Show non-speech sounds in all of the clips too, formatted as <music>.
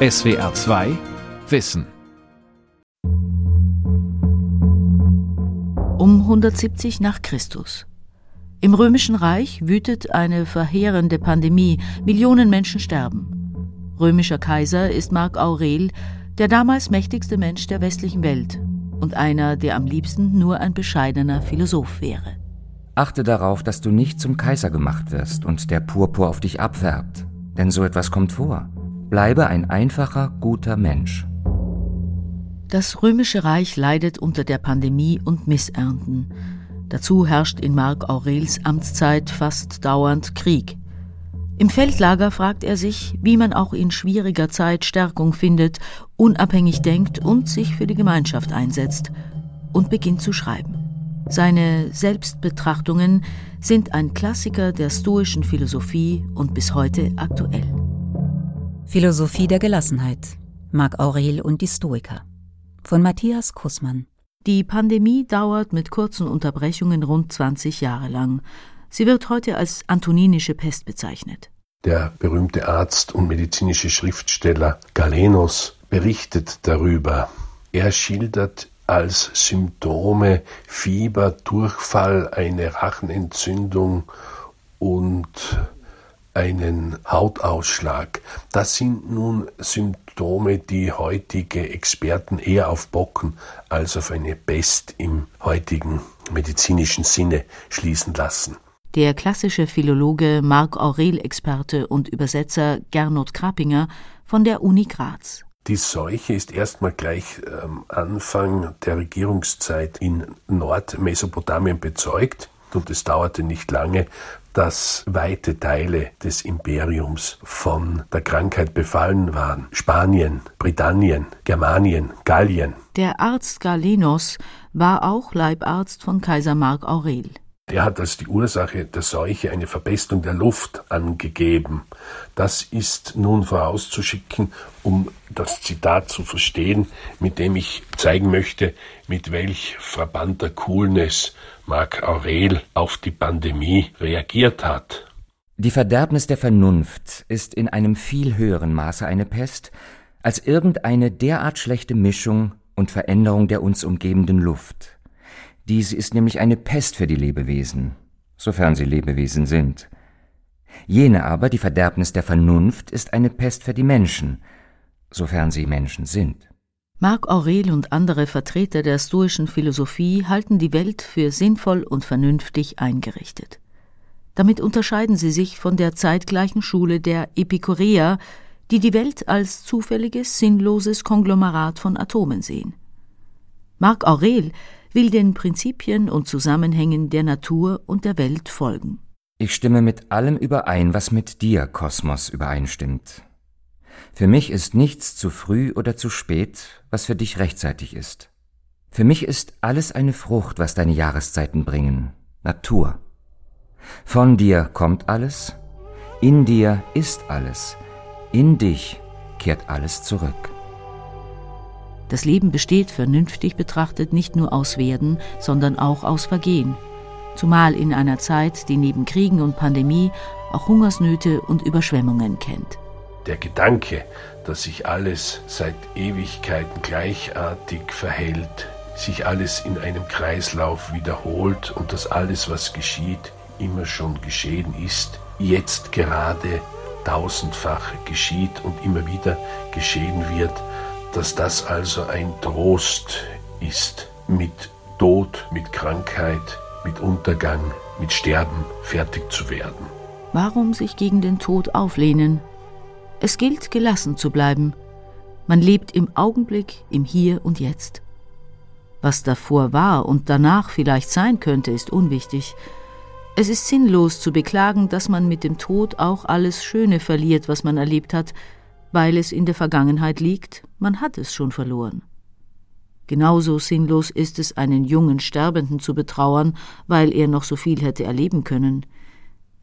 SWR 2 Wissen Um 170 nach Christus. Im Römischen Reich wütet eine verheerende Pandemie, Millionen Menschen sterben. Römischer Kaiser ist Mark Aurel, der damals mächtigste Mensch der westlichen Welt und einer, der am liebsten nur ein bescheidener Philosoph wäre. Achte darauf, dass du nicht zum Kaiser gemacht wirst und der Purpur auf dich abfärbt, denn so etwas kommt vor. Bleibe ein einfacher, guter Mensch. Das römische Reich leidet unter der Pandemie und Missernten. Dazu herrscht in Mark Aurels Amtszeit fast dauernd Krieg. Im Feldlager fragt er sich, wie man auch in schwieriger Zeit Stärkung findet, unabhängig denkt und sich für die Gemeinschaft einsetzt und beginnt zu schreiben. Seine Selbstbetrachtungen sind ein Klassiker der stoischen Philosophie und bis heute aktuell. Philosophie der Gelassenheit. Marc Aurel und die Stoiker. Von Matthias Kussmann. Die Pandemie dauert mit kurzen Unterbrechungen rund 20 Jahre lang. Sie wird heute als antoninische Pest bezeichnet. Der berühmte Arzt und medizinische Schriftsteller Galenos berichtet darüber. Er schildert als Symptome Fieber, Durchfall, eine Rachenentzündung und einen Hautausschlag. Das sind nun Symptome, die heutige Experten eher auf Bocken als auf eine Pest im heutigen medizinischen Sinne schließen lassen. Der klassische Philologe Marc Aurel-Experte und Übersetzer Gernot Krapinger von der Uni Graz. Die Seuche ist erstmal gleich am Anfang der Regierungszeit in Nordmesopotamien bezeugt und es dauerte nicht lange, dass weite Teile des Imperiums von der Krankheit befallen waren. Spanien, Britannien, Germanien, Gallien. Der Arzt Galenos war auch Leibarzt von Kaiser Mark Aurel. Er hat als die Ursache der Seuche eine Verpestung der Luft angegeben. Das ist nun vorauszuschicken, um das Zitat zu verstehen, mit dem ich zeigen möchte, mit welch frappanter Coolness Marc Aurel auf die Pandemie reagiert hat. Die Verderbnis der Vernunft ist in einem viel höheren Maße eine Pest als irgendeine derart schlechte Mischung und Veränderung der uns umgebenden Luft. Diese ist nämlich eine Pest für die Lebewesen, sofern sie Lebewesen sind. Jene aber, die Verderbnis der Vernunft, ist eine Pest für die Menschen, sofern sie Menschen sind. Marc Aurel und andere Vertreter der stoischen Philosophie halten die Welt für sinnvoll und vernünftig eingerichtet. Damit unterscheiden sie sich von der zeitgleichen Schule der Epikureer, die die Welt als zufälliges, sinnloses Konglomerat von Atomen sehen. Marc Aurel will den Prinzipien und Zusammenhängen der Natur und der Welt folgen. Ich stimme mit allem überein, was mit dir, Kosmos, übereinstimmt. Für mich ist nichts zu früh oder zu spät, was für dich rechtzeitig ist. Für mich ist alles eine Frucht, was deine Jahreszeiten bringen, Natur. Von dir kommt alles, in dir ist alles, in dich kehrt alles zurück. Das Leben besteht vernünftig betrachtet nicht nur aus Werden, sondern auch aus Vergehen. Zumal in einer Zeit, die neben Kriegen und Pandemie auch Hungersnöte und Überschwemmungen kennt. Der Gedanke, dass sich alles seit Ewigkeiten gleichartig verhält, sich alles in einem Kreislauf wiederholt und dass alles, was geschieht, immer schon geschehen ist, jetzt gerade tausendfach geschieht und immer wieder geschehen wird, dass das also ein Trost ist, mit Tod, mit Krankheit, mit Untergang, mit Sterben fertig zu werden. Warum sich gegen den Tod auflehnen? Es gilt, gelassen zu bleiben. Man lebt im Augenblick, im Hier und Jetzt. Was davor war und danach vielleicht sein könnte, ist unwichtig. Es ist sinnlos zu beklagen, dass man mit dem Tod auch alles Schöne verliert, was man erlebt hat, weil es in der Vergangenheit liegt, man hat es schon verloren. Genauso sinnlos ist es, einen jungen Sterbenden zu betrauern, weil er noch so viel hätte erleben können.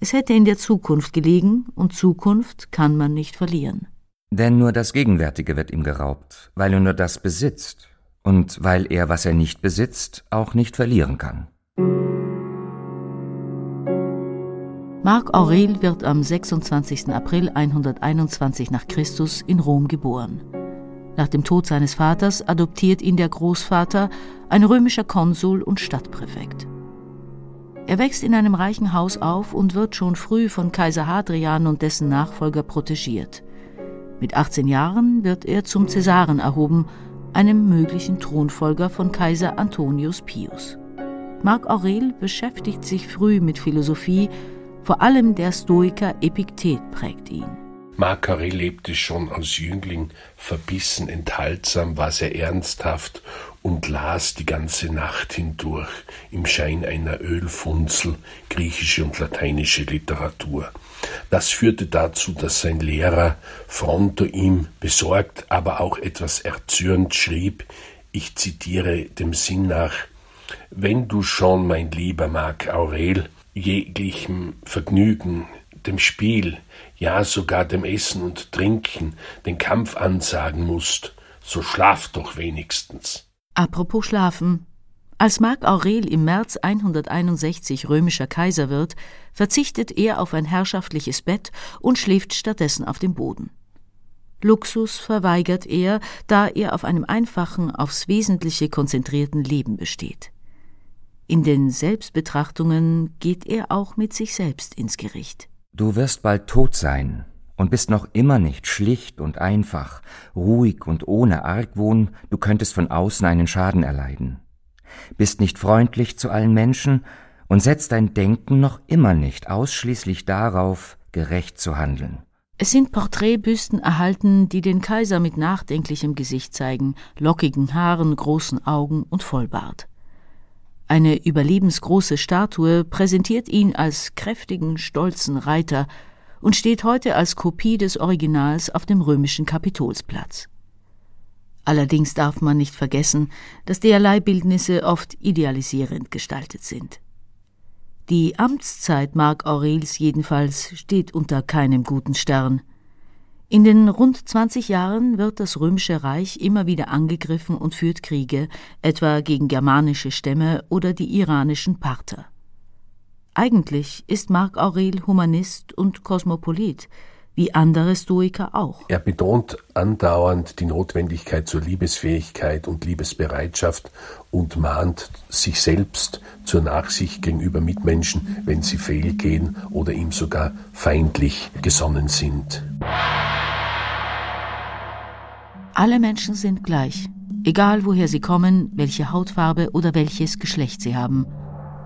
Es hätte in der Zukunft gelegen, und Zukunft kann man nicht verlieren. Denn nur das Gegenwärtige wird ihm geraubt, weil er nur das besitzt, und weil er, was er nicht besitzt, auch nicht verlieren kann. Marc Aurel wird am 26. April 121 nach Christus in Rom geboren. Nach dem Tod seines Vaters adoptiert ihn der Großvater, ein römischer Konsul und Stadtpräfekt. Er wächst in einem reichen Haus auf und wird schon früh von Kaiser Hadrian und dessen Nachfolger protegiert. Mit 18 Jahren wird er zum Cäsaren erhoben, einem möglichen Thronfolger von Kaiser Antonius Pius. Marc Aurel beschäftigt sich früh mit Philosophie, vor allem der Stoiker Epiktet prägt ihn. Marc Aurel lebte schon als Jüngling verbissen, enthaltsam, war sehr ernsthaft und las die ganze Nacht hindurch im Schein einer Ölfunzel griechische und lateinische Literatur. Das führte dazu, dass sein Lehrer Fronto ihm besorgt, aber auch etwas erzürnt schrieb, ich zitiere dem Sinn nach, wenn du schon, mein lieber Marc Aurel, jeglichem Vergnügen, dem Spiel, ja sogar dem Essen und Trinken den Kampf ansagen musst, so schlaf doch wenigstens. Apropos Schlafen. Als Marc Aurel im März 161 römischer Kaiser wird, verzichtet er auf ein herrschaftliches Bett und schläft stattdessen auf dem Boden. Luxus verweigert er, da er auf einem einfachen, aufs Wesentliche konzentrierten Leben besteht. In den Selbstbetrachtungen geht er auch mit sich selbst ins Gericht. Du wirst bald tot sein, und bist noch immer nicht schlicht und einfach, ruhig und ohne Argwohn, du könntest von außen einen Schaden erleiden. Bist nicht freundlich zu allen Menschen und setzt dein Denken noch immer nicht ausschließlich darauf, gerecht zu handeln. Es sind Porträtbüsten erhalten, die den Kaiser mit nachdenklichem Gesicht zeigen, lockigen Haaren, großen Augen und Vollbart. Eine überlebensgroße Statue präsentiert ihn als kräftigen, stolzen Reiter, und steht heute als Kopie des Originals auf dem römischen Kapitolsplatz. Allerdings darf man nicht vergessen, dass derlei Bildnisse oft idealisierend gestaltet sind. Die Amtszeit Marc Aurels jedenfalls steht unter keinem guten Stern. In den rund 20 Jahren wird das römische Reich immer wieder angegriffen und führt Kriege, etwa gegen germanische Stämme oder die iranischen Parther. Eigentlich ist Marc Aurel Humanist und Kosmopolit, wie andere Stoiker auch. Er betont andauernd die Notwendigkeit zur Liebesfähigkeit und Liebesbereitschaft und mahnt sich selbst zur Nachsicht gegenüber Mitmenschen, wenn sie fehlgehen oder ihm sogar feindlich gesonnen sind. Alle Menschen sind gleich, egal woher sie kommen, welche Hautfarbe oder welches Geschlecht sie haben.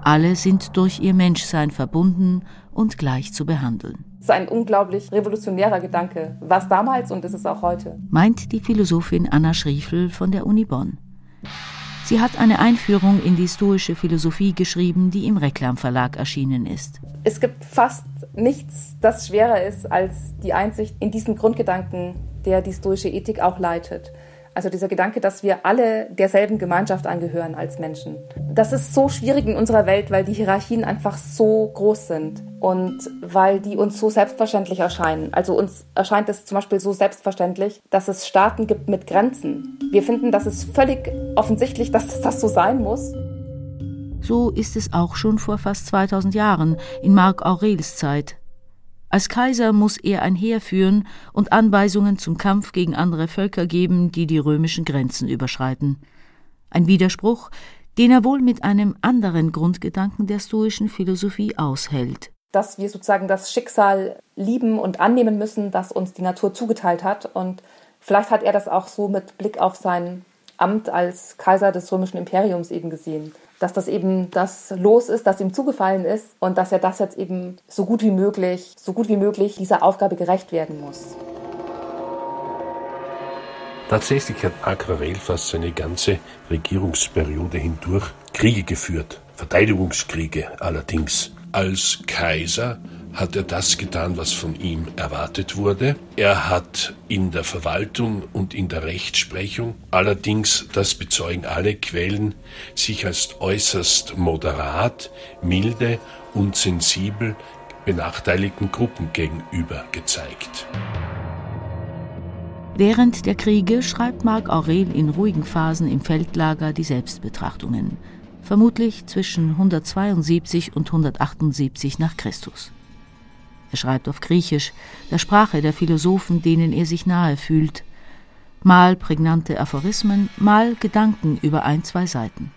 Alle sind durch ihr Menschsein verbunden und gleich zu behandeln. Das ist ein unglaublich revolutionärer Gedanke, was damals und ist es auch heute. Meint die Philosophin Anna Schriefel von der Uni Bonn. Sie hat eine Einführung in die stoische Philosophie geschrieben, die im Reklam Verlag erschienen ist. Es gibt fast nichts, das schwerer ist als die Einsicht in diesen Grundgedanken, der die stoische Ethik auch leitet. Also dieser Gedanke, dass wir alle derselben Gemeinschaft angehören als Menschen. Das ist so schwierig in unserer Welt, weil die Hierarchien einfach so groß sind und weil die uns so selbstverständlich erscheinen. Also uns erscheint es zum Beispiel so selbstverständlich, dass es Staaten gibt mit Grenzen. Wir finden, das ist völlig offensichtlich, dass das so sein muss. So ist es auch schon vor fast 2000 Jahren in Marc Aurels Zeit. Als Kaiser muss er ein Heer führen und Anweisungen zum Kampf gegen andere Völker geben, die die römischen Grenzen überschreiten. Ein Widerspruch, den er wohl mit einem anderen Grundgedanken der stoischen Philosophie aushält. Dass wir sozusagen das Schicksal lieben und annehmen müssen, das uns die Natur zugeteilt hat. Und vielleicht hat er das auch so mit Blick auf sein Amt als Kaiser des römischen Imperiums eben gesehen dass das eben das Los ist, das ihm zugefallen ist und dass er das jetzt eben so gut wie möglich, so gut wie möglich dieser Aufgabe gerecht werden muss. Tatsächlich hat Aquarell fast seine ganze Regierungsperiode hindurch Kriege geführt, Verteidigungskriege allerdings. Als Kaiser hat er das getan, was von ihm erwartet wurde. Er hat in der Verwaltung und in der Rechtsprechung, allerdings, das bezeugen alle Quellen, sich als äußerst moderat, milde und sensibel benachteiligten Gruppen gegenüber gezeigt. Während der Kriege schreibt Marc Aurel in ruhigen Phasen im Feldlager die Selbstbetrachtungen, vermutlich zwischen 172 und 178 nach Christus. Er schreibt auf Griechisch, der Sprache der Philosophen, denen er sich nahe fühlt. Mal prägnante Aphorismen, mal Gedanken über ein, zwei Seiten.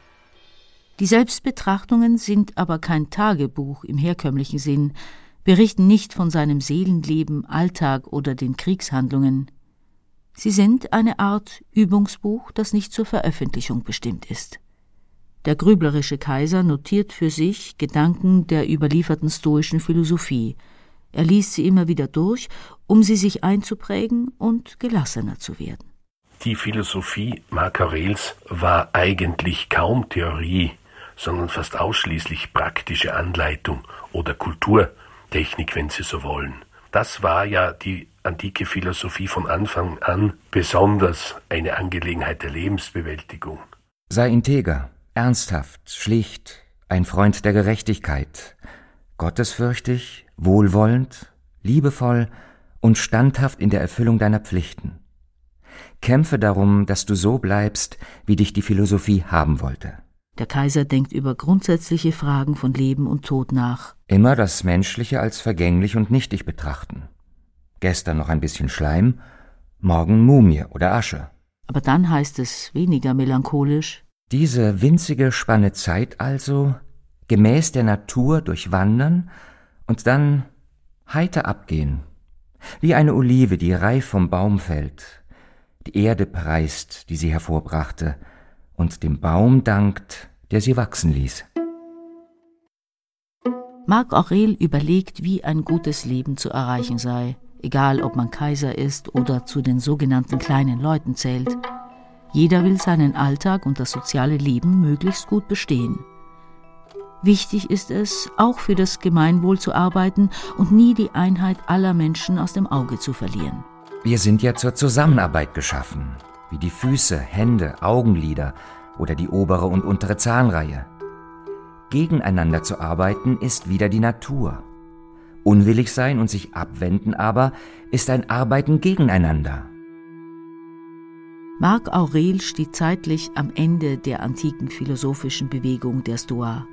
Die Selbstbetrachtungen sind aber kein Tagebuch im herkömmlichen Sinn, berichten nicht von seinem Seelenleben, Alltag oder den Kriegshandlungen. Sie sind eine Art Übungsbuch, das nicht zur Veröffentlichung bestimmt ist. Der grüblerische Kaiser notiert für sich Gedanken der überlieferten stoischen Philosophie. Er liest sie immer wieder durch, um sie sich einzuprägen und gelassener zu werden. Die Philosophie Marc Aurels war eigentlich kaum Theorie, sondern fast ausschließlich praktische Anleitung oder Kulturtechnik, wenn Sie so wollen. Das war ja die antike Philosophie von Anfang an besonders eine Angelegenheit der Lebensbewältigung. Sei integer, ernsthaft, schlicht, ein Freund der Gerechtigkeit, gottesfürchtig, wohlwollend, liebevoll und standhaft in der Erfüllung deiner Pflichten. Kämpfe darum, dass du so bleibst, wie dich die Philosophie haben wollte. Der Kaiser denkt über grundsätzliche Fragen von Leben und Tod nach. Immer das Menschliche als vergänglich und nichtig betrachten. Gestern noch ein bisschen Schleim, morgen Mumie oder Asche. Aber dann heißt es weniger melancholisch. Diese winzige Spanne Zeit also, gemäß der Natur durchwandern und dann heiter abgehen, wie eine Olive, die reif vom Baum fällt, die Erde preist, die sie hervorbrachte, und dem Baum dankt, der sie wachsen ließ. Marc Aurel überlegt, wie ein gutes Leben zu erreichen sei, egal ob man Kaiser ist oder zu den sogenannten kleinen Leuten zählt. Jeder will seinen Alltag und das soziale Leben möglichst gut bestehen. Wichtig ist es, auch für das Gemeinwohl zu arbeiten und nie die Einheit aller Menschen aus dem Auge zu verlieren. Wir sind ja zur Zusammenarbeit geschaffen, wie die Füße, Hände, Augenlider oder die obere und untere Zahnreihe. Gegeneinander zu arbeiten ist wieder die Natur. Unwillig sein und sich abwenden aber ist ein Arbeiten gegeneinander. Marc Aurel steht zeitlich am Ende der antiken philosophischen Bewegung der Stoa.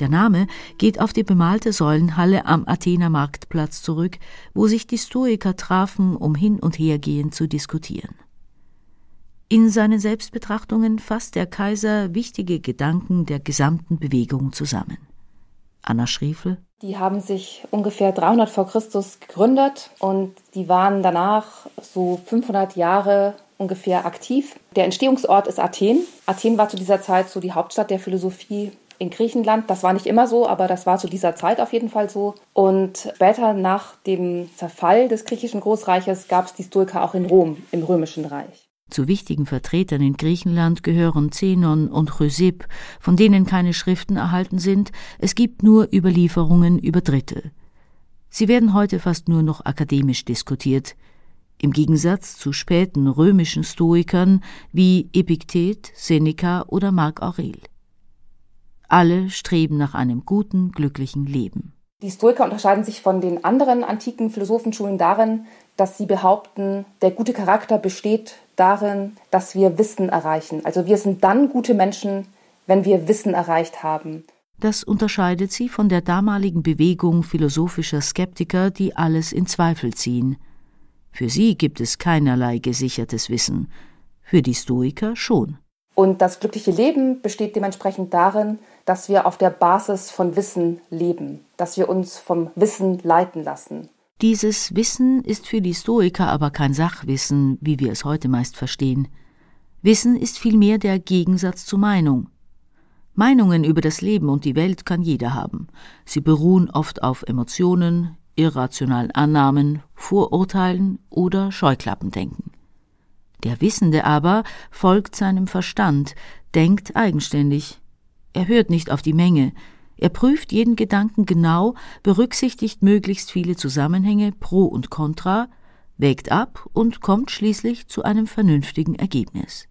Der Name geht auf die bemalte Säulenhalle am Athener Marktplatz zurück, wo sich die Stoiker trafen, um hin und hergehend zu diskutieren. In seinen Selbstbetrachtungen fasst der Kaiser wichtige Gedanken der gesamten Bewegung zusammen. Anna Schriefel. Die haben sich ungefähr 300 vor Christus gegründet und die waren danach so 500 Jahre ungefähr aktiv. Der Entstehungsort ist Athen. Athen war zu dieser Zeit so die Hauptstadt der Philosophie in Griechenland. Das war nicht immer so, aber das war zu dieser Zeit auf jeden Fall so. Und später nach dem Zerfall des griechischen Großreiches gab es die Stoiker auch in Rom, im römischen Reich. Zu wichtigen Vertretern in Griechenland gehören Zenon und Chrysipp, von denen keine Schriften erhalten sind, es gibt nur Überlieferungen über Dritte. Sie werden heute fast nur noch akademisch diskutiert, im Gegensatz zu späten römischen Stoikern wie Epiktet, Seneca oder Marc Aurel. Alle streben nach einem guten, glücklichen Leben. Die Stoiker unterscheiden sich von den anderen antiken Philosophenschulen darin, dass sie behaupten, der gute Charakter besteht darin, dass wir Wissen erreichen. Also wir sind dann gute Menschen, wenn wir Wissen erreicht haben. Das unterscheidet sie von der damaligen Bewegung philosophischer Skeptiker, die alles in Zweifel ziehen. Für sie gibt es keinerlei gesichertes Wissen, für die Stoiker schon. Und das glückliche Leben besteht dementsprechend darin, dass wir auf der Basis von Wissen leben, dass wir uns vom Wissen leiten lassen. Dieses Wissen ist für die Stoiker aber kein Sachwissen, wie wir es heute meist verstehen. Wissen ist vielmehr der Gegensatz zu Meinung. Meinungen über das Leben und die Welt kann jeder haben. Sie beruhen oft auf Emotionen, irrationalen Annahmen, Vorurteilen oder Scheuklappendenken. Der Wissende aber folgt seinem Verstand, denkt eigenständig. Er hört nicht auf die Menge, er prüft jeden Gedanken genau, berücksichtigt möglichst viele Zusammenhänge pro und contra, wägt ab und kommt schließlich zu einem vernünftigen Ergebnis.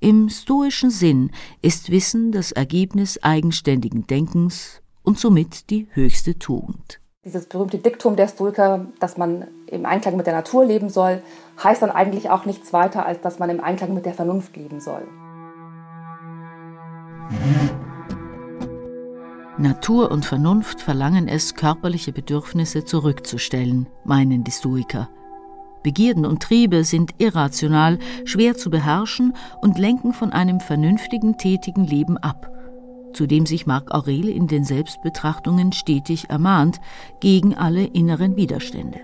Im stoischen Sinn ist Wissen das Ergebnis eigenständigen Denkens und somit die höchste Tugend. Dieses berühmte Diktum der Stoiker, dass man im Einklang mit der Natur leben soll, heißt dann eigentlich auch nichts weiter, als dass man im Einklang mit der Vernunft leben soll. Natur und Vernunft verlangen es, körperliche Bedürfnisse zurückzustellen, meinen die Stoiker. Begierden und Triebe sind irrational, schwer zu beherrschen und lenken von einem vernünftigen, tätigen Leben ab, zu dem sich Marc Aurel in den Selbstbetrachtungen stetig ermahnt, gegen alle inneren Widerstände.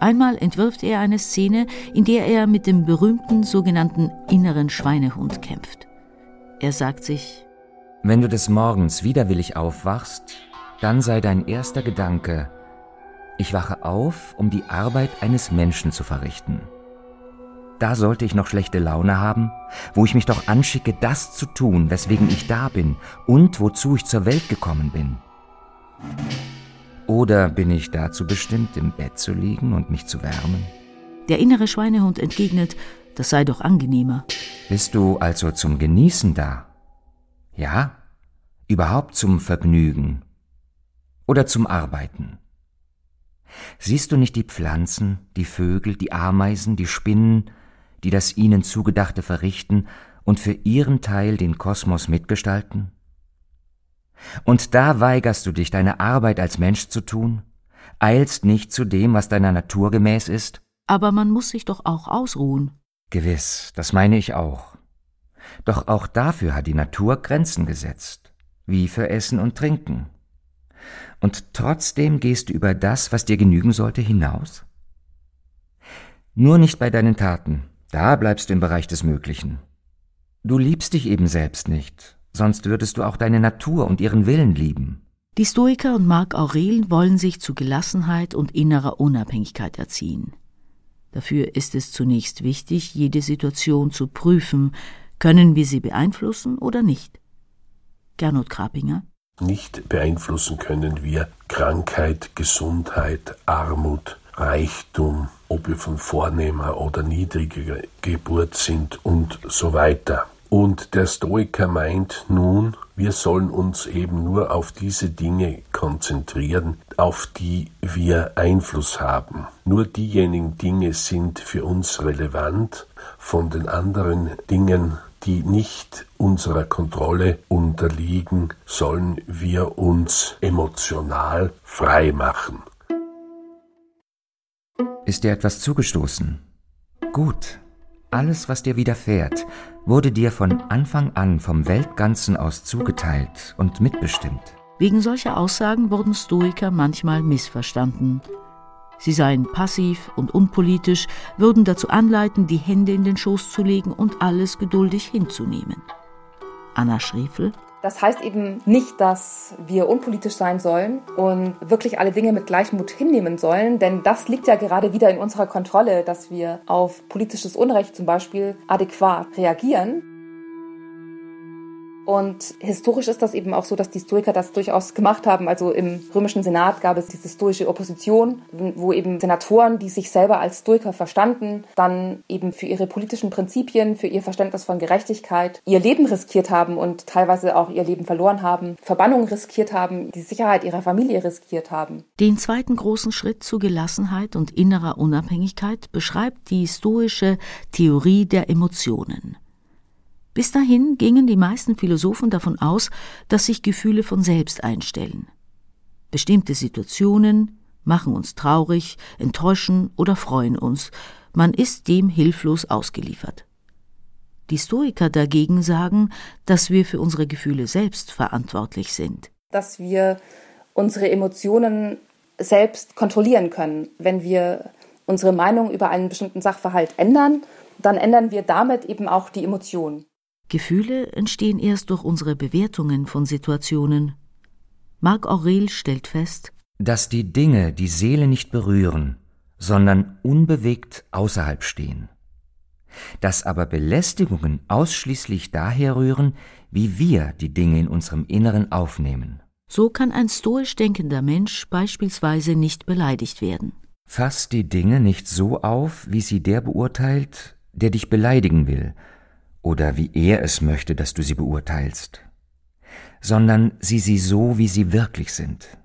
Einmal entwirft er eine Szene, in der er mit dem berühmten sogenannten inneren Schweinehund kämpft. Er sagt sich, wenn du des Morgens widerwillig aufwachst, dann sei dein erster Gedanke, ich wache auf, um die Arbeit eines Menschen zu verrichten. Da sollte ich noch schlechte Laune haben, wo ich mich doch anschicke, das zu tun, weswegen ich da bin und wozu ich zur Welt gekommen bin. Oder bin ich dazu bestimmt, im Bett zu liegen und mich zu wärmen? Der innere Schweinehund entgegnet, das sei doch angenehmer. Bist du also zum Genießen da? Ja? Überhaupt zum Vergnügen? Oder zum Arbeiten? Siehst du nicht die Pflanzen, die Vögel, die Ameisen, die Spinnen, die das ihnen Zugedachte verrichten und für ihren Teil den Kosmos mitgestalten? Und da weigerst du dich, deine Arbeit als Mensch zu tun, eilst nicht zu dem, was deiner Natur gemäß ist? Aber man muss sich doch auch ausruhen. Gewiss, das meine ich auch. Doch auch dafür hat die Natur Grenzen gesetzt, wie für Essen und Trinken. Und trotzdem gehst du über das, was dir genügen sollte, hinaus? Nur nicht bei deinen Taten, da bleibst du im Bereich des Möglichen. Du liebst dich eben selbst nicht, sonst würdest du auch deine Natur und ihren Willen lieben. Die Stoiker und Marc Aurel wollen sich zu Gelassenheit und innerer Unabhängigkeit erziehen. Dafür ist es zunächst wichtig, jede Situation zu prüfen, können wir sie beeinflussen oder nicht? Gernot Krapinger. Nicht beeinflussen können wir Krankheit, Gesundheit, Armut, Reichtum, ob wir von vornehmer oder niedriger Geburt sind und so weiter. Und der Stoiker meint nun, wir sollen uns eben nur auf diese Dinge konzentrieren, auf die wir Einfluss haben. Nur diejenigen Dinge sind für uns relevant, von den anderen Dingen die nicht unserer Kontrolle unterliegen, sollen wir uns emotional frei machen. Ist dir etwas zugestoßen? Gut. Alles, was dir widerfährt, wurde dir von Anfang an vom Weltganzen aus zugeteilt und mitbestimmt. Wegen solcher Aussagen wurden Stoiker manchmal missverstanden Sie seien passiv und unpolitisch, würden dazu anleiten, die Hände in den Schoß zu legen und alles geduldig hinzunehmen. Anna Schriefel das heißt eben nicht, dass wir unpolitisch sein sollen und wirklich alle Dinge mit Gleichmut hinnehmen sollen, denn das liegt ja gerade wieder in unserer Kontrolle, dass wir auf politisches Unrecht zum Beispiel adäquat reagieren. Und historisch ist das eben auch so, dass die Stoiker das durchaus gemacht haben. Also im römischen Senat gab es diese stoische Opposition, wo eben Senatoren, die sich selber als Stoiker verstanden, dann eben für ihre politischen Prinzipien, für ihr Verständnis von Gerechtigkeit ihr Leben riskiert haben und teilweise auch ihr Leben verloren haben, Verbannung riskiert haben, die Sicherheit ihrer Familie riskiert haben. Den zweiten großen Schritt zu Gelassenheit und innerer Unabhängigkeit beschreibt die stoische Theorie der Emotionen. Bis dahin gingen die meisten Philosophen davon aus, dass sich Gefühle von selbst einstellen. Bestimmte Situationen machen uns traurig, enttäuschen oder freuen uns, man ist dem hilflos ausgeliefert. Die Stoiker dagegen sagen, dass wir für unsere Gefühle selbst verantwortlich sind. Dass wir unsere Emotionen selbst kontrollieren können. Wenn wir unsere Meinung über einen bestimmten Sachverhalt ändern, dann ändern wir damit eben auch die Emotionen. Gefühle entstehen erst durch unsere Bewertungen von Situationen. Marc Aurel stellt fest, dass die Dinge die Seele nicht berühren, sondern unbewegt außerhalb stehen. Dass aber Belästigungen ausschließlich daher rühren, wie wir die Dinge in unserem Inneren aufnehmen. So kann ein stoisch denkender Mensch beispielsweise nicht beleidigt werden. Fass die Dinge nicht so auf, wie sie der beurteilt, der dich beleidigen will, oder wie er es möchte, dass du sie beurteilst, sondern sieh sie so, wie sie wirklich sind.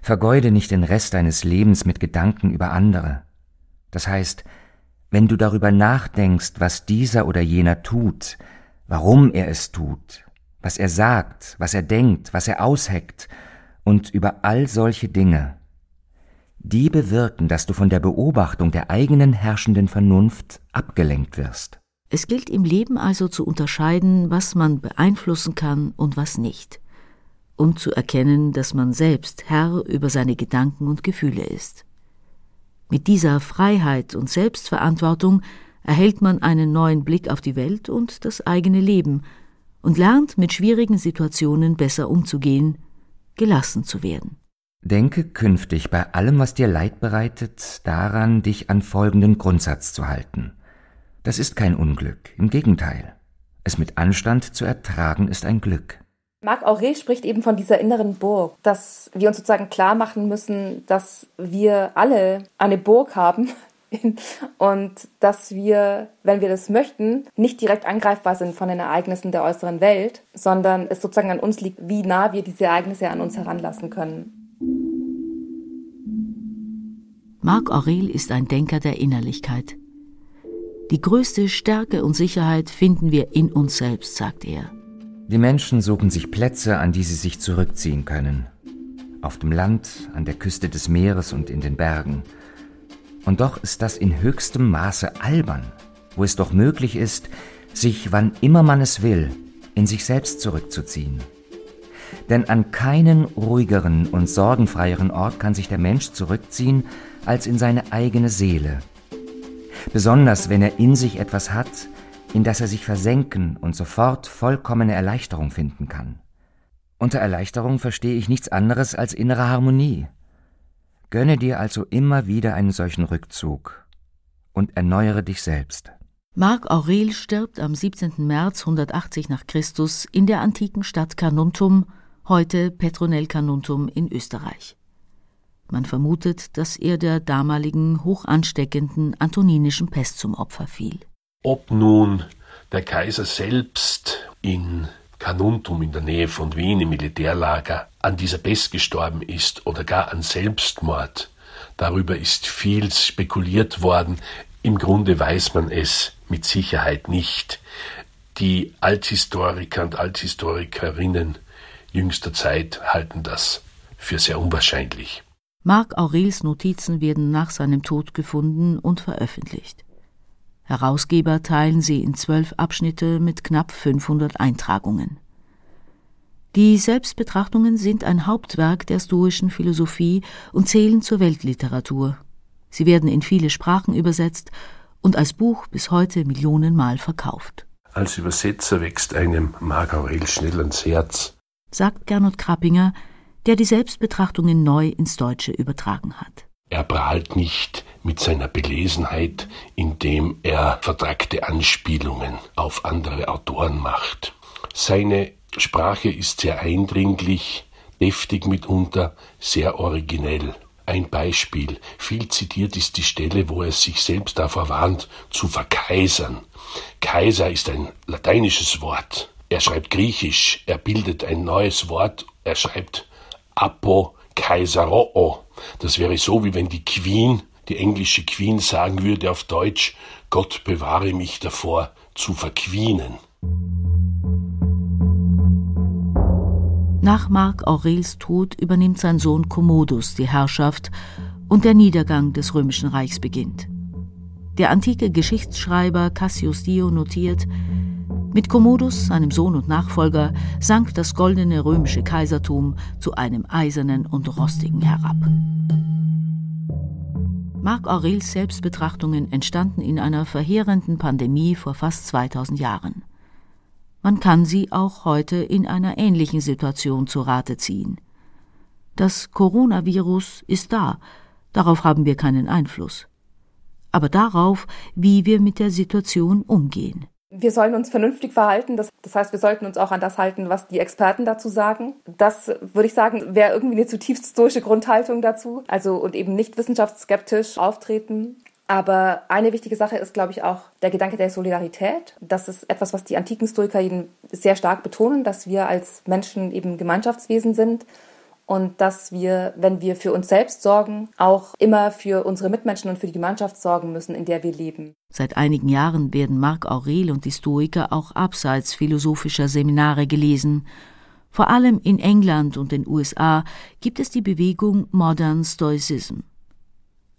Vergeude nicht den Rest deines Lebens mit Gedanken über andere. Das heißt, wenn du darüber nachdenkst, was dieser oder jener tut, warum er es tut, was er sagt, was er denkt, was er ausheckt und über all solche Dinge, die bewirken, dass du von der Beobachtung der eigenen herrschenden Vernunft abgelenkt wirst. Es gilt im Leben also zu unterscheiden, was man beeinflussen kann und was nicht, und zu erkennen, dass man selbst Herr über seine Gedanken und Gefühle ist. Mit dieser Freiheit und Selbstverantwortung erhält man einen neuen Blick auf die Welt und das eigene Leben und lernt mit schwierigen Situationen besser umzugehen, gelassen zu werden. Denke künftig bei allem, was dir Leid bereitet, daran, dich an folgenden Grundsatz zu halten. Das ist kein Unglück, im Gegenteil. Es mit Anstand zu ertragen ist ein Glück. Marc Aurel spricht eben von dieser inneren Burg, dass wir uns sozusagen klar machen müssen, dass wir alle eine Burg haben, <laughs> und dass wir, wenn wir das möchten, nicht direkt angreifbar sind von den Ereignissen der äußeren Welt, sondern es sozusagen an uns liegt, wie nah wir diese Ereignisse an uns heranlassen können. Marc Aurel ist ein Denker der Innerlichkeit. Die größte Stärke und Sicherheit finden wir in uns selbst, sagt er. Die Menschen suchen sich Plätze, an die sie sich zurückziehen können. Auf dem Land, an der Küste des Meeres und in den Bergen – und doch ist das in höchstem Maße albern, wo es doch möglich ist, sich, wann immer man es will, in sich selbst zurückzuziehen. Denn an keinen ruhigeren und sorgenfreieren Ort kann sich der Mensch zurückziehen als in seine eigene Seele. Besonders wenn er in sich etwas hat, in das er sich versenken und sofort vollkommene Erleichterung finden kann. Unter Erleichterung verstehe ich nichts anderes als innere Harmonie. Gönne dir also immer wieder einen solchen Rückzug und erneuere dich selbst. Marc Aurel stirbt am 17. März 180 nach Christus in der antiken Stadt Carnuntum, heute Petronell Carnuntum in Österreich. Man vermutet, dass er der damaligen hochansteckenden antoninischen Pest zum Opfer fiel. Ob nun der Kaiser selbst in Carnuntum in der Nähe von Wien im Militärlager an dieser Pest gestorben ist oder gar an Selbstmord. Darüber ist viel spekuliert worden. Im Grunde weiß man es mit Sicherheit nicht. Die Althistoriker und Althistorikerinnen jüngster Zeit halten das für sehr unwahrscheinlich. Marc Aurels Notizen werden nach seinem Tod gefunden und veröffentlicht. Herausgeber teilen sie in zwölf Abschnitte mit knapp 500 Eintragungen. Die Selbstbetrachtungen sind ein Hauptwerk der stoischen Philosophie und zählen zur Weltliteratur. Sie werden in viele Sprachen übersetzt und als Buch bis heute Millionenmal verkauft. Als Übersetzer wächst einem Marc Aurel schnell ans Herz, sagt Gernot Krappinger, der die Selbstbetrachtungen neu ins Deutsche übertragen hat. Er prahlt nicht mit seiner Belesenheit, indem er vertragte Anspielungen auf andere Autoren macht. Seine Sprache ist sehr eindringlich, deftig mitunter, sehr originell. Ein Beispiel. Viel zitiert ist die Stelle, wo er sich selbst davor warnt, zu verkaisern. Kaiser ist ein lateinisches Wort. Er schreibt Griechisch. Er bildet ein neues Wort. Er schreibt Apo Kaiseroo. Das wäre so, wie wenn die Queen, die englische Queen, sagen würde auf Deutsch, Gott bewahre mich davor, zu verquienen. Nach Marc Aurels Tod übernimmt sein Sohn Commodus die Herrschaft und der Niedergang des römischen Reichs beginnt. Der antike Geschichtsschreiber Cassius Dio notiert, mit Commodus, seinem Sohn und Nachfolger, sank das goldene römische Kaisertum zu einem eisernen und rostigen herab. Marc Aurels Selbstbetrachtungen entstanden in einer verheerenden Pandemie vor fast 2000 Jahren. Man kann sie auch heute in einer ähnlichen Situation zu Rate ziehen. Das Coronavirus ist da, darauf haben wir keinen Einfluss. Aber darauf, wie wir mit der Situation umgehen. Wir sollen uns vernünftig verhalten. Das, das, heißt, wir sollten uns auch an das halten, was die Experten dazu sagen. Das würde ich sagen, wäre irgendwie eine zutiefst stoische Grundhaltung dazu. Also und eben nicht wissenschaftsskeptisch auftreten. Aber eine wichtige Sache ist, glaube ich, auch der Gedanke der Solidarität. Das ist etwas, was die antiken Stoiker eben sehr stark betonen, dass wir als Menschen eben Gemeinschaftswesen sind und dass wir, wenn wir für uns selbst sorgen, auch immer für unsere Mitmenschen und für die Gemeinschaft sorgen müssen, in der wir leben. Seit einigen Jahren werden Marc Aurel und die Stoiker auch abseits philosophischer Seminare gelesen. Vor allem in England und den USA gibt es die Bewegung Modern Stoicism.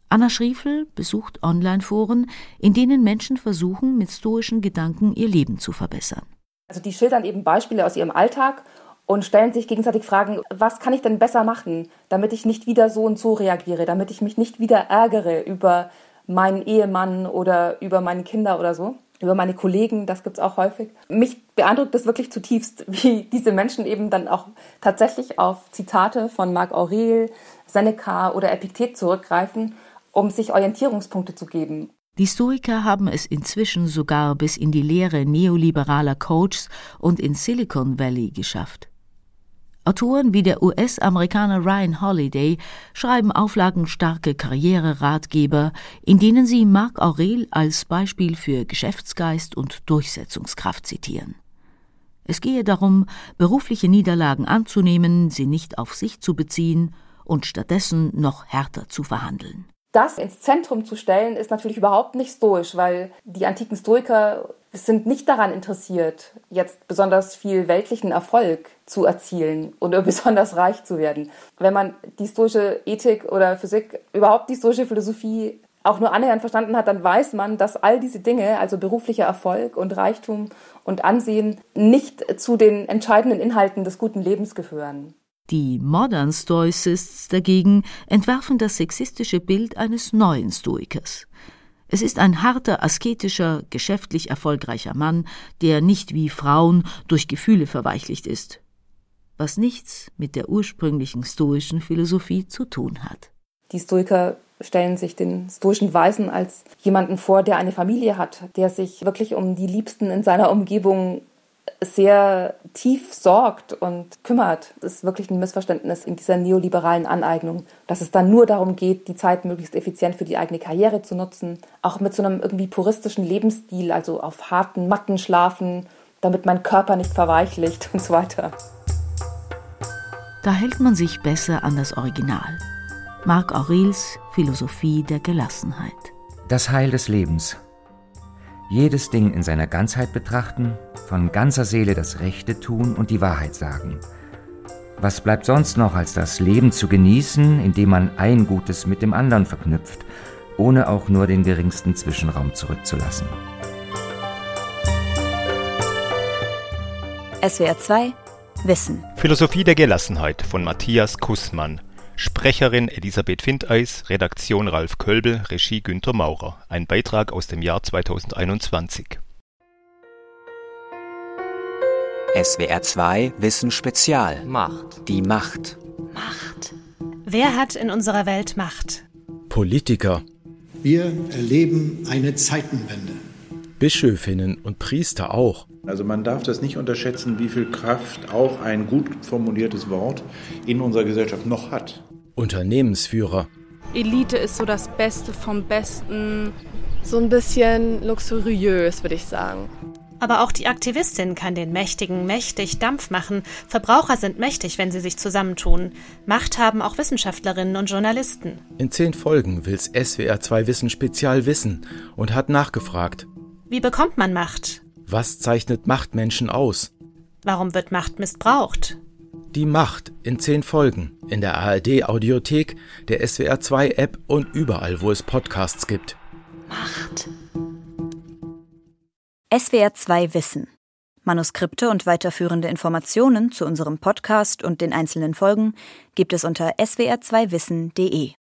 Anna Schriefel besucht Online-Foren, in denen Menschen versuchen, mit stoischen Gedanken ihr Leben zu verbessern. Also die schildern eben Beispiele aus ihrem Alltag und stellen sich gegenseitig Fragen, was kann ich denn besser machen, damit ich nicht wieder so und so reagiere, damit ich mich nicht wieder ärgere über meinen Ehemann oder über meine Kinder oder so, über meine Kollegen, das gibt's auch häufig. Mich beeindruckt es wirklich zutiefst, <laughs> wie diese Menschen eben dann auch tatsächlich auf Zitate von Marc Aurel, Seneca oder Epiktet zurückgreifen um sich Orientierungspunkte zu geben. Die Stoiker haben es inzwischen sogar bis in die Lehre neoliberaler Coaches und in Silicon Valley geschafft. Autoren wie der US-Amerikaner Ryan Holiday schreiben auflagenstarke Karriereratgeber, in denen sie Marc Aurel als Beispiel für Geschäftsgeist und Durchsetzungskraft zitieren. Es gehe darum, berufliche Niederlagen anzunehmen, sie nicht auf sich zu beziehen und stattdessen noch härter zu verhandeln das ins Zentrum zu stellen, ist natürlich überhaupt nicht stoisch, weil die antiken Stoiker sind nicht daran interessiert, jetzt besonders viel weltlichen Erfolg zu erzielen oder <laughs> besonders reich zu werden. Wenn man die stoische Ethik oder Physik, überhaupt die stoische Philosophie auch nur annähernd verstanden hat, dann weiß man, dass all diese Dinge, also beruflicher Erfolg und Reichtum und Ansehen, nicht zu den entscheidenden Inhalten des guten Lebens gehören. Die Modern Stoicists dagegen entwerfen das sexistische Bild eines neuen Stoikers. Es ist ein harter, asketischer, geschäftlich erfolgreicher Mann, der nicht wie Frauen durch Gefühle verweichlicht ist, was nichts mit der ursprünglichen stoischen Philosophie zu tun hat. Die Stoiker stellen sich den stoischen Weisen als jemanden vor, der eine Familie hat, der sich wirklich um die Liebsten in seiner Umgebung sehr tief sorgt und kümmert. Das ist wirklich ein Missverständnis in dieser neoliberalen Aneignung, dass es dann nur darum geht, die Zeit möglichst effizient für die eigene Karriere zu nutzen, auch mit so einem irgendwie puristischen Lebensstil, also auf harten Matten schlafen, damit mein Körper nicht verweichlicht und so weiter. Da hält man sich besser an das Original. Marc Aurels Philosophie der Gelassenheit. Das Heil des Lebens jedes Ding in seiner Ganzheit betrachten, von ganzer Seele das Rechte tun und die Wahrheit sagen. Was bleibt sonst noch, als das Leben zu genießen, indem man ein Gutes mit dem anderen verknüpft, ohne auch nur den geringsten Zwischenraum zurückzulassen? SWR 2 Wissen. Philosophie der Gelassenheit von Matthias Kussmann. Sprecherin Elisabeth Findeis, Redaktion Ralf Kölbel, Regie Günter Maurer. Ein Beitrag aus dem Jahr 2021. SWR 2 Wissen Spezial. Macht. Die Macht. Macht. Wer hat in unserer Welt Macht? Politiker. Wir erleben eine Zeitenwende. Bischöfinnen und Priester auch. Also man darf das nicht unterschätzen, wie viel Kraft auch ein gut formuliertes Wort in unserer Gesellschaft noch hat. Unternehmensführer. Elite ist so das Beste vom Besten. So ein bisschen luxuriös, würde ich sagen. Aber auch die Aktivistin kann den Mächtigen mächtig Dampf machen. Verbraucher sind mächtig, wenn sie sich zusammentun. Macht haben auch Wissenschaftlerinnen und Journalisten. In zehn Folgen will's SWR 2 Wissen Spezial wissen und hat nachgefragt. Wie bekommt man Macht? Was zeichnet Machtmenschen aus? Warum wird Macht missbraucht? Die Macht in zehn Folgen in der ARD Audiothek, der SWR 2 App und überall, wo es Podcasts gibt. Macht. SWR 2 Wissen. Manuskripte und weiterführende Informationen zu unserem Podcast und den einzelnen Folgen gibt es unter swr2wissen.de.